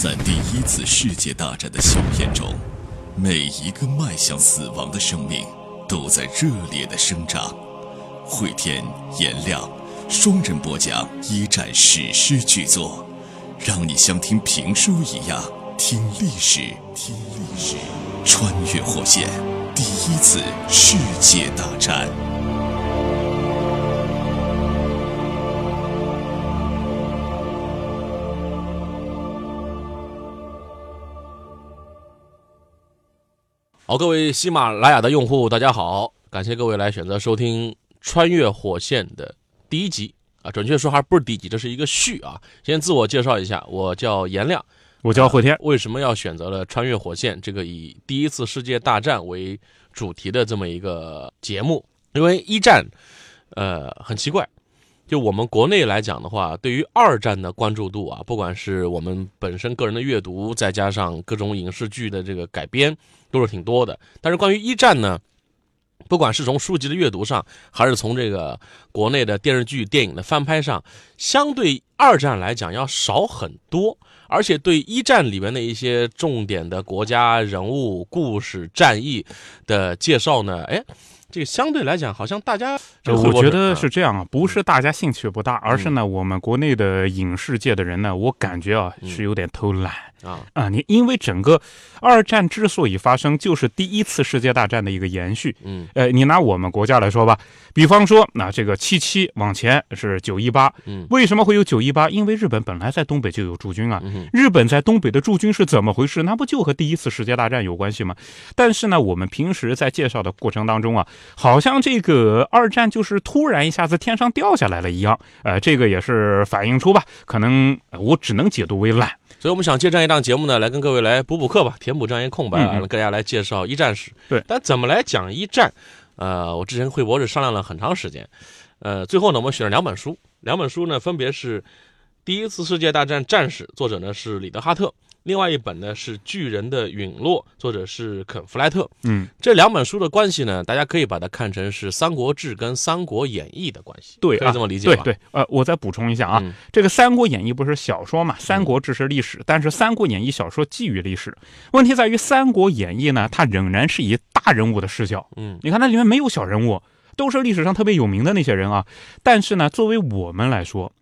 在第一次世界大战的硝烟中，每一个迈向死亡的生命都在热烈的生长。汇天、颜亮双人播讲一战史诗巨作，让你像听评书一样听历史，听历史，穿越火线，第一次世界大战。好，各位喜马拉雅的用户，大家好，感谢各位来选择收听《穿越火线》的第一集啊，准确说还不是第一集，这是一个序啊。先自我介绍一下，我叫颜亮，我叫慧天。为什么要选择了《穿越火线》这个以第一次世界大战为主题的这么一个节目？因为一战，呃，很奇怪。就我们国内来讲的话，对于二战的关注度啊，不管是我们本身个人的阅读，再加上各种影视剧的这个改编，都是挺多的。但是关于一战呢，不管是从书籍的阅读上，还是从这个国内的电视剧、电影的翻拍上，相对二战来讲要少很多。而且对一战里面的一些重点的国家人物、故事、战役的介绍呢，哎。这个相对来讲，好像大家，我觉得是这样啊，不是大家兴趣不大，而是呢，我们国内的影视界的人呢，我感觉啊，是有点偷懒。啊啊！你因为整个二战之所以发生，就是第一次世界大战的一个延续。嗯，呃，你拿我们国家来说吧，比方说，那这个七七往前是九一八。嗯，为什么会有九一八？因为日本本来在东北就有驻军啊。日本在东北的驻军是怎么回事？那不就和第一次世界大战有关系吗？但是呢，我们平时在介绍的过程当中啊，好像这个二战就是突然一下子天上掉下来了一样。呃，这个也是反映出吧，可能我只能解读为懒。所以我们想借这样一档节目呢，来跟各位来补补课吧，填补这样一个空白，让大家来介绍一战史。对，但怎么来讲一战？呃，我之前跟惠博士商量了很长时间，呃，最后呢，我们选了两本书，两本书呢，分别是《第一次世界大战战史》，作者呢是里德哈特。另外一本呢是《巨人的陨落》，作者是肯·弗莱特。嗯，这两本书的关系呢，大家可以把它看成是《三国志》跟《三国演义》的关系。对，可以这么理解吧？对对。呃，我再补充一下啊，这个《三国演义》不是小说嘛，《三国志》是历史，但是《三国演义》小说基于历史。问题在于，《三国演义》呢，它仍然是以大人物的视角。嗯，你看它里面没有小人物，都是历史上特别有名的那些人啊。但是呢，作为我们来说，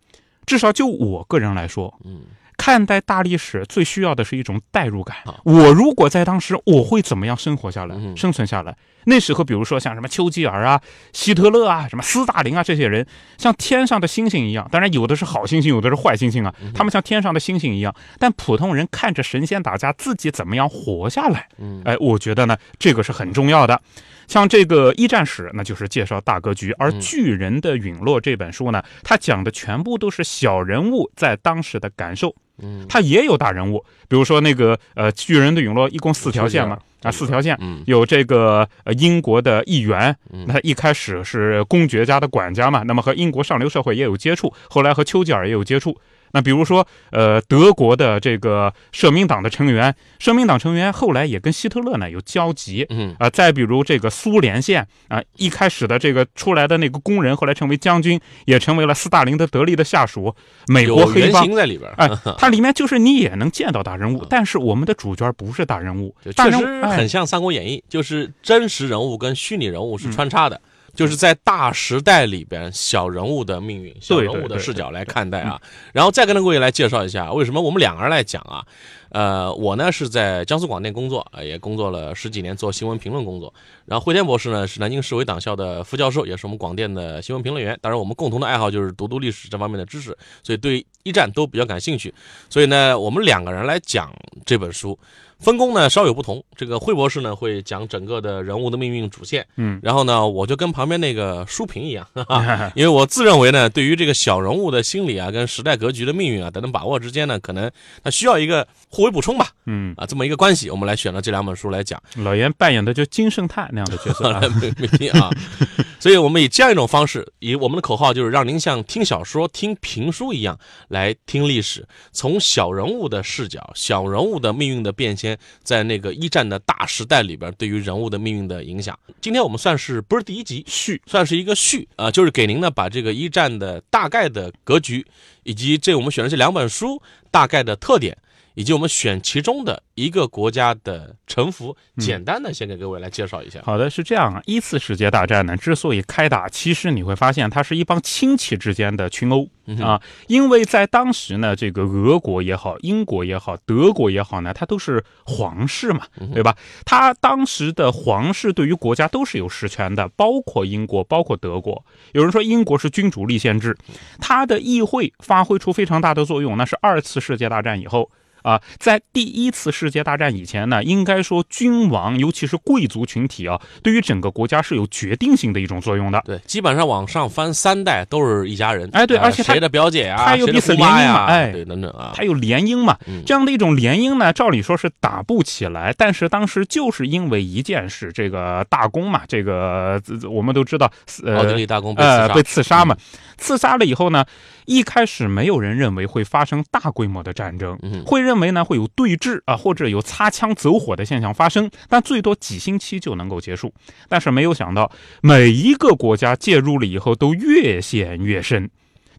至少就我个人来说，嗯。看待大历史最需要的是一种代入感。我如果在当时，我会怎么样生活下来、生存下来？那时候，比如说像什么丘吉尔啊、希特勒啊、什么斯大林啊这些人，像天上的星星一样。当然，有的是好星星，有的是坏星星啊。他们像天上的星星一样。但普通人看着神仙打架，自己怎么样活下来？哎，我觉得呢，这个是很重要的。像这个一战史，那就是介绍大格局；而《巨人的陨落》这本书呢，它讲的全部都是小人物在当时的感受。嗯，它也有大人物，比如说那个呃，巨人的陨落一共四条线嘛，啊，四条线，有这个呃英国的议员，那一开始是公爵家的管家嘛，那么和英国上流社会也有接触，后来和丘吉尔也有接触。那比如说，呃，德国的这个社民党的成员，社民党成员后来也跟希特勒呢有交集，嗯啊，再比如这个苏联线啊，一开始的这个出来的那个工人，后来成为将军，也成为了斯大林的得力的下属。美国黑帮在里边，哎，它里面就是你也能见到大人物，但是我们的主角不是大人物，确实很像《三国演义》，就是真实人物跟虚拟人物是穿插的。就是在大时代里边，小人物的命运、小人物的视角来看待啊，然后再跟各位来介绍一下为什么我们两个人来讲啊。呃，我呢是在江苏广电工作啊，也工作了十几年做新闻评论工作。然后汇天博士呢是南京市委党校的副教授，也是我们广电的新闻评论员。当然，我们共同的爱好就是读读历史这方面的知识，所以对一战都比较感兴趣。所以呢，我们两个人来讲这本书。分工呢稍有不同，这个惠博士呢会讲整个的人物的命运主线，嗯，然后呢我就跟旁边那个书评一样，因为我自认为呢对于这个小人物的心理啊跟时代格局的命运啊等等把握之间呢，可能他需要一个互为补充吧，嗯。啊这么一个关系，我们来选了这两本书来讲。老严扮演的就金圣叹那样的角色，没没听啊，所以我们以这样一种方式，以我们的口号就是让您像听小说、听评书一样来听历史，从小人物的视角、小人物的命运的变迁。在那个一战的大时代里边，对于人物的命运的影响。今天我们算是不是第一集序，算是一个序啊，就是给您呢把这个一战的大概的格局，以及这我们选的这两本书大概的特点，以及我们选其中的一个国家的臣服，简单的先给各位来介绍一下。好的，是这样啊。一次世界大战呢，之所以开打，其实你会发现它是一帮亲戚之间的群殴啊。因为在当时呢，这个俄国也好，英国也好，德国也好呢，它都是皇室嘛，对吧？它当时的皇室对于国家都是有实权的，包括英国，包括德国。有人说英国是君主立宪制，它的议会发挥出非常大的作用，那是二次世界大战以后。啊，在第一次世界大战以前呢，应该说君王，尤其是贵族群体啊，对于整个国家是有决定性的一种作用的。对，基本上往上翻三代都是一家人。哎，对，而且谁的表姐啊，他有彼此联姻嘛，哎，对，等等啊，他有联姻嘛，这样的一种联姻呢，照理说是打不起来，但是当时就是因为一件事，这个大公嘛，这个我们都知道，奥地利大公呃被刺杀嘛，刺杀了以后呢。一开始没有人认为会发生大规模的战争，会认为呢会有对峙啊，或者有擦枪走火的现象发生，但最多几星期就能够结束。但是没有想到，每一个国家介入了以后都越陷越深。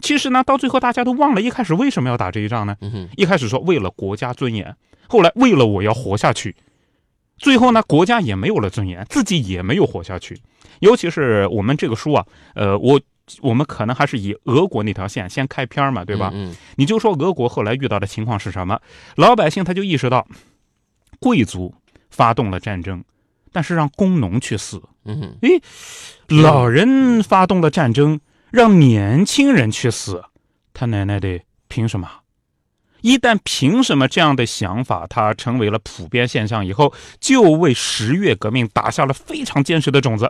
其实呢，到最后大家都忘了一开始为什么要打这一仗呢？一开始说为了国家尊严，后来为了我要活下去，最后呢国家也没有了尊严，自己也没有活下去。尤其是我们这个书啊，呃，我。我们可能还是以俄国那条线先开篇嘛，对吧？嗯，你就说俄国后来遇到的情况是什么？老百姓他就意识到，贵族发动了战争，但是让工农去死。嗯，诶，老人发动了战争，让年轻人去死，他奶奶的，凭什么？一旦凭什么这样的想法它成为了普遍现象以后，就为十月革命打下了非常坚实的种子。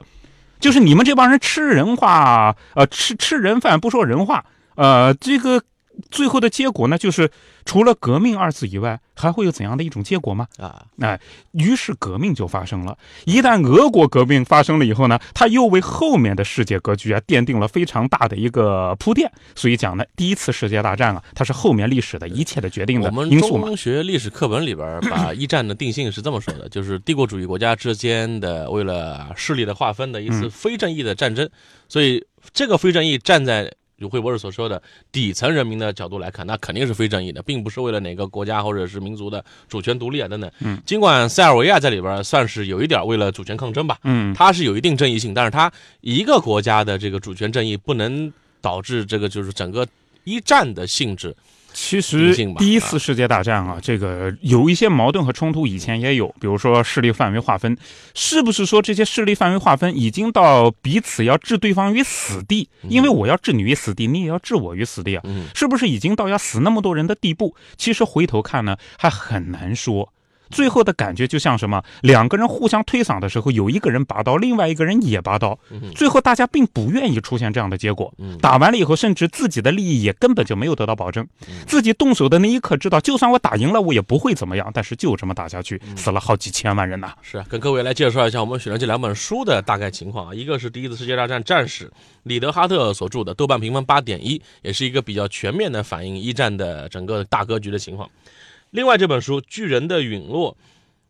就是你们这帮人吃人话，呃，吃吃人饭不说人话，呃，这个最后的结果呢，就是除了革命二字以外，还会有怎样的一种结果吗？啊，哎，于是革命就发生了。一旦俄国革命发生了以后呢，它又为后面的世界格局啊奠定了非常大的一个铺垫。所以讲呢，第一次世界大战啊，它是后面历史的一切的决定的因素嘛。我们中学历史课本里边把一战的定性是这么说的，就是帝国主义国家之间的为了势力的划分的一次非正义的战争。所以这个非正义站在。如惠博士所说的底层人民的角度来看，那肯定是非正义的，并不是为了哪个国家或者是民族的主权独立啊等等。嗯，尽管塞尔维亚在里边算是有一点为了主权抗争吧，嗯，它是有一定正义性，但是它一个国家的这个主权正义不能导致这个就是整个一战的性质。其实第一次世界大战啊，这个有一些矛盾和冲突，以前也有，比如说势力范围划分，是不是说这些势力范围划分已经到彼此要置对方于死地？因为我要置你于死地，你也要置我于死地啊，是不是已经到要死那么多人的地步？其实回头看呢，还很难说。最后的感觉就像什么？两个人互相推搡的时候，有一个人拔刀，另外一个人也拔刀。最后大家并不愿意出现这样的结果。打完了以后，甚至自己的利益也根本就没有得到保证。自己动手的那一刻，知道就算我打赢了，我也不会怎么样。但是就这么打下去，死了好几千万人呐。是啊，跟各位来介绍一下我们选的这两本书的大概情况啊。一个是第一次世界大战战史，里德哈特所著的，豆瓣评分八点一，也是一个比较全面的反映一战的整个大格局的情况。另外这本书《巨人的陨落》。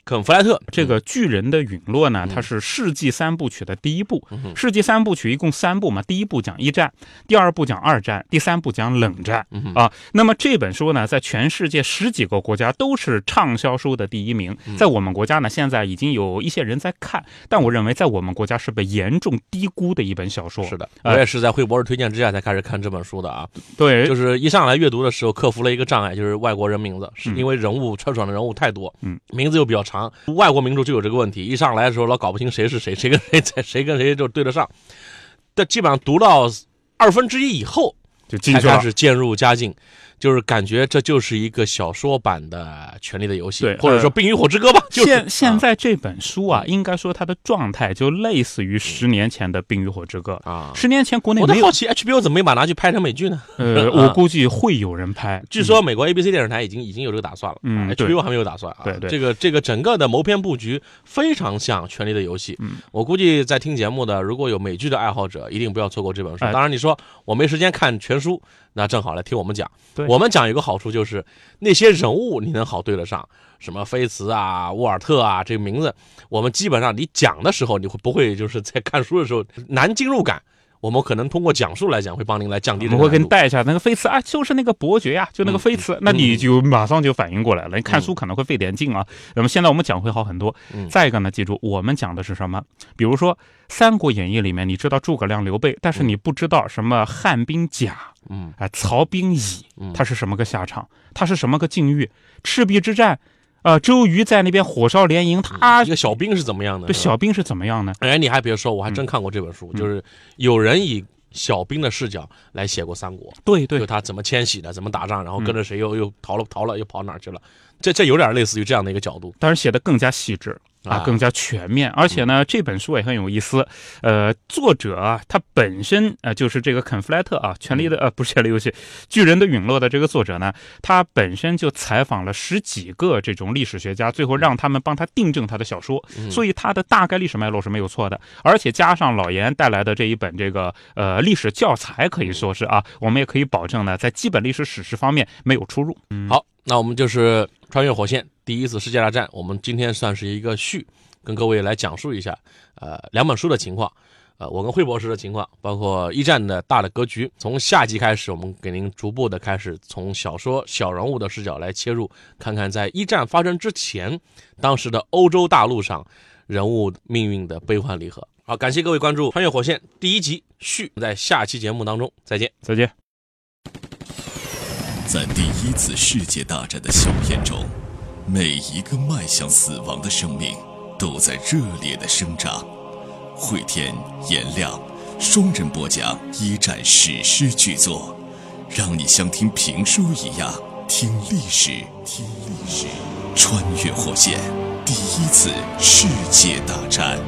肯弗莱特这个巨人的陨落呢，它是世纪三部曲的第一部。世纪三部曲一共三部嘛，第一部讲一战，第二部讲二战，第三部讲冷战啊。那么这本书呢，在全世界十几个国家都是畅销书的第一名。在我们国家呢，现在已经有一些人在看，但我认为在我们国家是被严重低估的一本小说。是的，我也是在惠博士推荐之下才开始看这本书的啊。对，就是一上来阅读的时候克服了一个障碍，就是外国人名字，是因为人物串爽的人物太多，嗯，名字又比较长。外国名著就有这个问题，一上来的时候老搞不清谁是谁，谁跟谁在，谁跟谁就对得上。但基本上读到二分之一以后，就开始渐入佳境。就是感觉这就是一个小说版的《权力的游戏》，或者说《冰与火之歌》吧。现现在这本书啊，应该说它的状态就类似于十年前的《冰与火之歌》啊。十年前国内。我好奇 HBO 怎么没把拿去拍成美剧呢？呃，我估计会有人拍。据说美国 ABC 电视台已经已经有这个打算了，嗯，HBO 还没有打算啊。对对，这个这个整个的谋篇布局非常像《权力的游戏》。嗯，我估计在听节目的如果有美剧的爱好者，一定不要错过这本书。当然，你说我没时间看全书。那正好来听我们讲，我们讲有个好处就是那些人物你能好对得上，什么菲茨啊、沃尔特啊这个名字，我们基本上你讲的时候你会不会就是在看书的时候难进入感。我们可能通过讲述来讲，会帮您来降低。我会给你带一下那个飞词啊，就是那个伯爵呀，就那个飞词，那你就马上就反应过来了。你看书可能会费点劲啊。那么现在我们讲会好很多。再一个呢，记住我们讲的是什么？比如说《三国演义》里面，你知道诸葛亮、刘备，但是你不知道什么汉兵甲，嗯，哎，曹兵乙，他是什么个下场？他是什么个境遇？赤壁之战。呃，周瑜在那边火烧连营，他一个小兵是怎么样的？对，小兵是怎么样的？哎，你还别说，我还真看过这本书，就是有人以小兵的视角来写过三国。对对，就他怎么迁徙的，怎么打仗，然后跟着谁又又逃了逃了，又跑哪去了？这这有点类似于这样的一个角度，但是写的更加细致。啊，更加全面，而且呢，这本书也很有意思。呃，作者啊，他本身呃就是这个肯弗莱特啊，《权力的呃不是权力游戏》，《巨人的陨落》的这个作者呢，他本身就采访了十几个这种历史学家，最后让他们帮他订正他的小说，所以他的大概历史脉络是没有错的。而且加上老严带来的这一本这个呃历史教材，可以说是啊，我们也可以保证呢，在基本历史史实方面没有出入。好，那我们就是穿越火线。第一次世界大战，我们今天算是一个序，跟各位来讲述一下，呃，两本书的情况，呃，我跟惠博士的情况，包括一战的大的格局。从下集开始，我们给您逐步的开始从小说小人物的视角来切入，看看在一战发生之前，当时的欧洲大陆上人物命运的悲欢离合。好，感谢各位关注《穿越火线》第一集序，在下期节目当中再见，再见。在第一次世界大战的硝烟中。每一个迈向死亡的生命，都在热烈的生长。汇天、颜亮双人播讲一战史诗巨作，让你像听评书一样听历史。听历史，穿越火线，第一次世界大战。